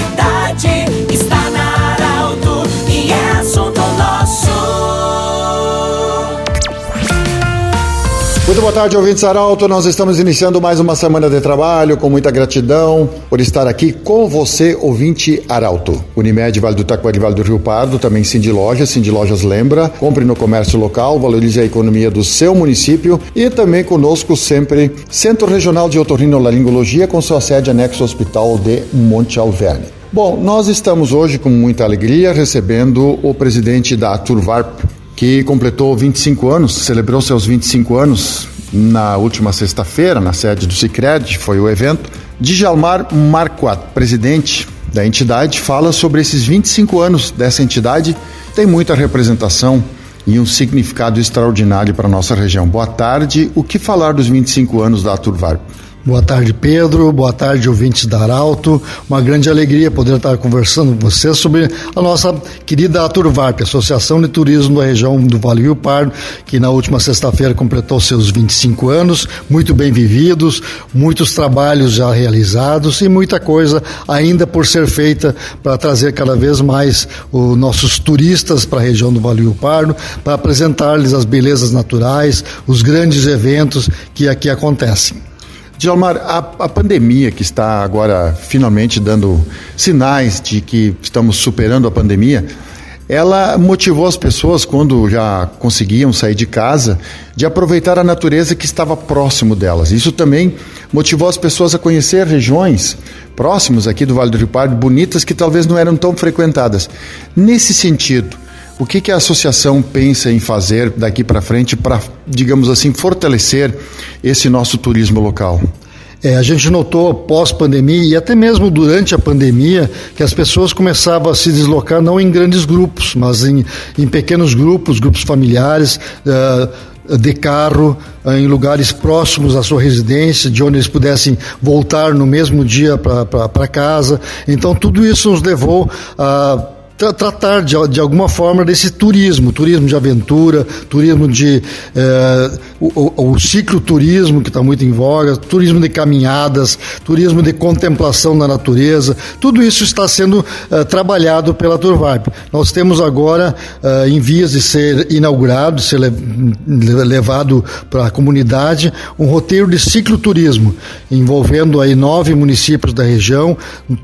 cidade. Muito boa tarde, ouvintes Arauto. Nós estamos iniciando mais uma semana de trabalho com muita gratidão por estar aqui com você, ouvinte Arauto. Unimed Vale do Taquari, Vale do Rio Pardo, também Cindy Lojas. Cindy Lojas lembra, compre no comércio local, valorize a economia do seu município e também conosco sempre Centro Regional de Otorrinolaringologia com sua sede anexo ao Hospital de Monte Alverne. Bom, nós estamos hoje com muita alegria recebendo o presidente da Turvarp, que completou 25 anos, celebrou seus 25 anos na última sexta-feira, na sede do Cicred, foi o evento. Djalmar Marquardt, presidente da entidade, fala sobre esses 25 anos dessa entidade. Tem muita representação e um significado extraordinário para a nossa região. Boa tarde. O que falar dos 25 anos da Turvarp? Boa tarde, Pedro. Boa tarde, ouvintes da Arauto. Uma grande alegria poder estar conversando com você sobre a nossa querida Aturvarp, Associação de Turismo da região do Vale Rio Pardo, que na última sexta-feira completou seus 25 anos, muito bem vividos, muitos trabalhos já realizados e muita coisa ainda por ser feita para trazer cada vez mais os nossos turistas para a região do Vale Rio Pardo, para apresentar-lhes as belezas naturais, os grandes eventos que aqui acontecem. Djalmar, a, a, pandemia que está agora finalmente dando sinais de que estamos superando a pandemia, ela motivou as pessoas, quando já conseguiam sair de casa, de aproveitar a natureza que estava próximo delas. Isso também motivou as pessoas a conhecer regiões próximas aqui do Vale do Rio Pardo, bonitas, que talvez não eram tão frequentadas. Nesse sentido, o que, que a associação pensa em fazer daqui para frente para, digamos assim, fortalecer esse nosso turismo local? É, a gente notou pós-pandemia e até mesmo durante a pandemia que as pessoas começavam a se deslocar não em grandes grupos, mas em, em pequenos grupos, grupos familiares. Uh, de carro em lugares próximos à sua residência, de onde eles pudessem voltar no mesmo dia para casa. Então, tudo isso nos levou a tra tratar de, de alguma forma desse turismo, turismo de aventura, turismo de eh, o, o, cicloturismo que está muito em voga, turismo de caminhadas, turismo de contemplação da natureza, tudo isso está sendo eh, trabalhado pela Turvarp. Nós temos agora eh, em vias de ser inaugurado, ser le levado para a comunidade, um roteiro de cicloturismo, envolvendo aí nove municípios da região,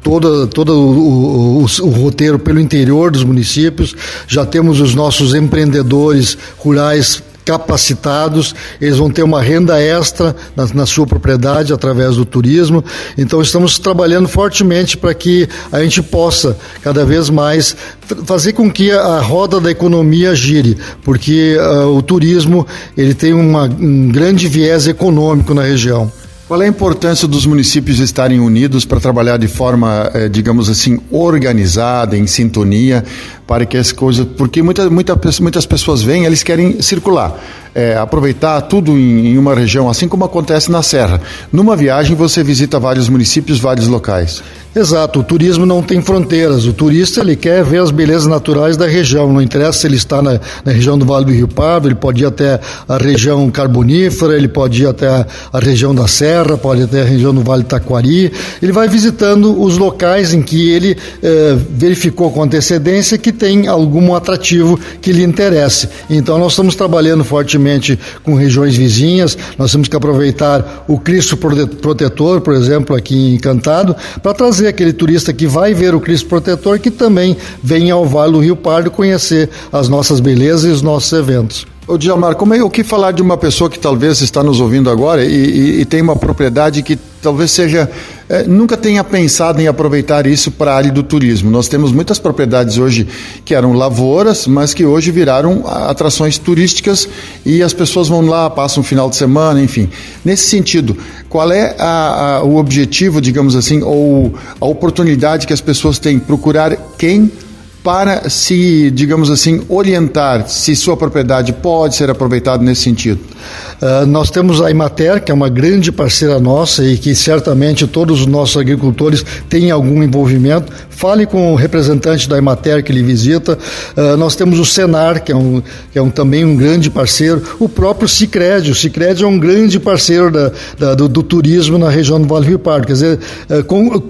todo, todo o, o, o roteiro pelo interior interior dos municípios, já temos os nossos empreendedores rurais capacitados, eles vão ter uma renda extra na, na, sua propriedade através do turismo. Então estamos trabalhando fortemente para que a gente possa cada vez mais fazer com que a roda da economia gire, porque uh, o turismo ele tem uma, um grande viés econômico na região. Qual é a importância dos municípios estarem unidos para trabalhar de forma, eh, digamos assim, organizada, em sintonia, para que as coisas. Porque muita, muita, muitas pessoas vêm, eles querem circular, é, aproveitar tudo em, em, uma região, assim como acontece na Serra. Numa viagem, você visita vários municípios, vários locais. Exato, o turismo não tem fronteiras. O turista ele quer ver as belezas naturais da região. Não interessa se ele está na, na região do Vale do Rio Pardo, ele pode ir até a região carbonífera, ele pode ir até a, a região da Serra, pode ir até a região do Vale Taquari. Ele vai visitando os locais em que ele eh, verificou com antecedência que tem algum atrativo que lhe interesse. Então nós estamos trabalhando fortemente com regiões vizinhas. Nós temos que aproveitar o Cristo Protetor, por exemplo, aqui em Encantado, para trazer aquele turista que vai ver o Cristo Protetor que também venha ao Vale do Rio Pardo conhecer as nossas belezas e os nossos eventos. Ô Djalmar, como é o que falar de uma pessoa que talvez está nos ouvindo agora e, e, e tem uma propriedade que talvez seja é, nunca tenha pensado em aproveitar isso para a área do turismo. Nós temos muitas propriedades hoje que eram lavouras, mas que hoje viraram atrações turísticas e as pessoas vão lá, passam um final de semana, enfim. Nesse sentido, qual é a, a, o objetivo, digamos assim, ou a oportunidade que as pessoas têm? Procurar quem para se, digamos assim, orientar se sua propriedade pode ser aproveitada nesse sentido? Uh, nós temos a Imater, que é uma grande parceira nossa e que certamente todos os nossos agricultores têm algum envolvimento. Fale com o representante da Imater que lhe visita. Uh, nós temos o Senar, que é, um, que é um, também um grande parceiro. O próprio Cicred. O Cicred é um grande parceiro da, da, do, do, turismo na região do Vale Rio Pardo. Quer dizer, uh, com,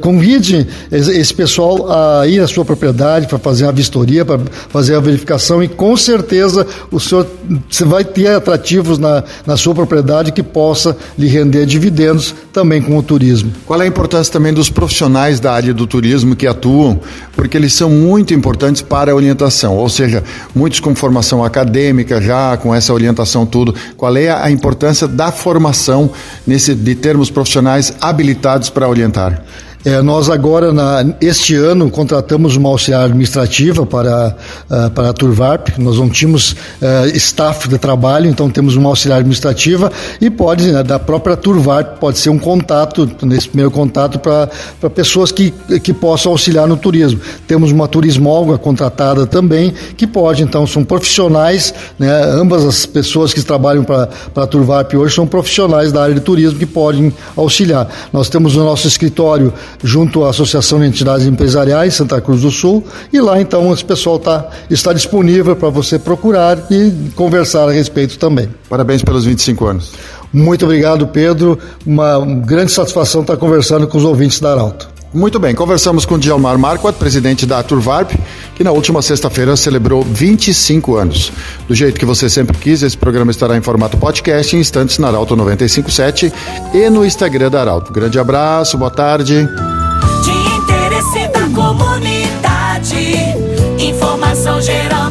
convide esse pessoal a ir à sua propriedade propriedade para fazer a vistoria, para fazer a verificação e com certeza o senhor você vai ter atrativos na, na sua propriedade que possa lhe render dividendos também com o turismo. Qual é a importância também dos profissionais da área do turismo que atuam, porque eles são muito importantes para a orientação, ou seja, muitos com formação acadêmica já, com essa orientação tudo. Qual é a importância da formação nesse de termos profissionais habilitados para orientar? É, nós agora, na, este ano, contratamos uma auxiliar administrativa para, uh, para a Turvarp. Nós não tínhamos uh, staff de trabalho, então temos uma auxiliar administrativa e pode, né, da própria Turvarp, pode ser um contato, nesse primeiro contato, para pessoas que, que possam auxiliar no turismo. Temos uma turismóloga contratada também, que pode, então, são profissionais, né, ambas as pessoas que trabalham para a Turvarp hoje são profissionais da área de turismo que podem auxiliar. Nós temos no nosso escritório junto à Associação de Entidades Empresariais Santa Cruz do Sul e lá então esse pessoal tá, está disponível para você procurar e conversar a respeito também. Parabéns pelos 25 anos. Muito obrigado, Pedro. Uma grande satisfação estar conversando com os ouvintes da Arauto. Muito bem, conversamos com Djalmar Marquardt, presidente da Turvarp, que na última sexta-feira celebrou 25 anos. Do jeito que você sempre quis, esse programa estará em formato podcast em instantes na Arauto 957 e no Instagram da Arauto. Grande abraço, boa tarde. De interesse da comunidade, informação gerando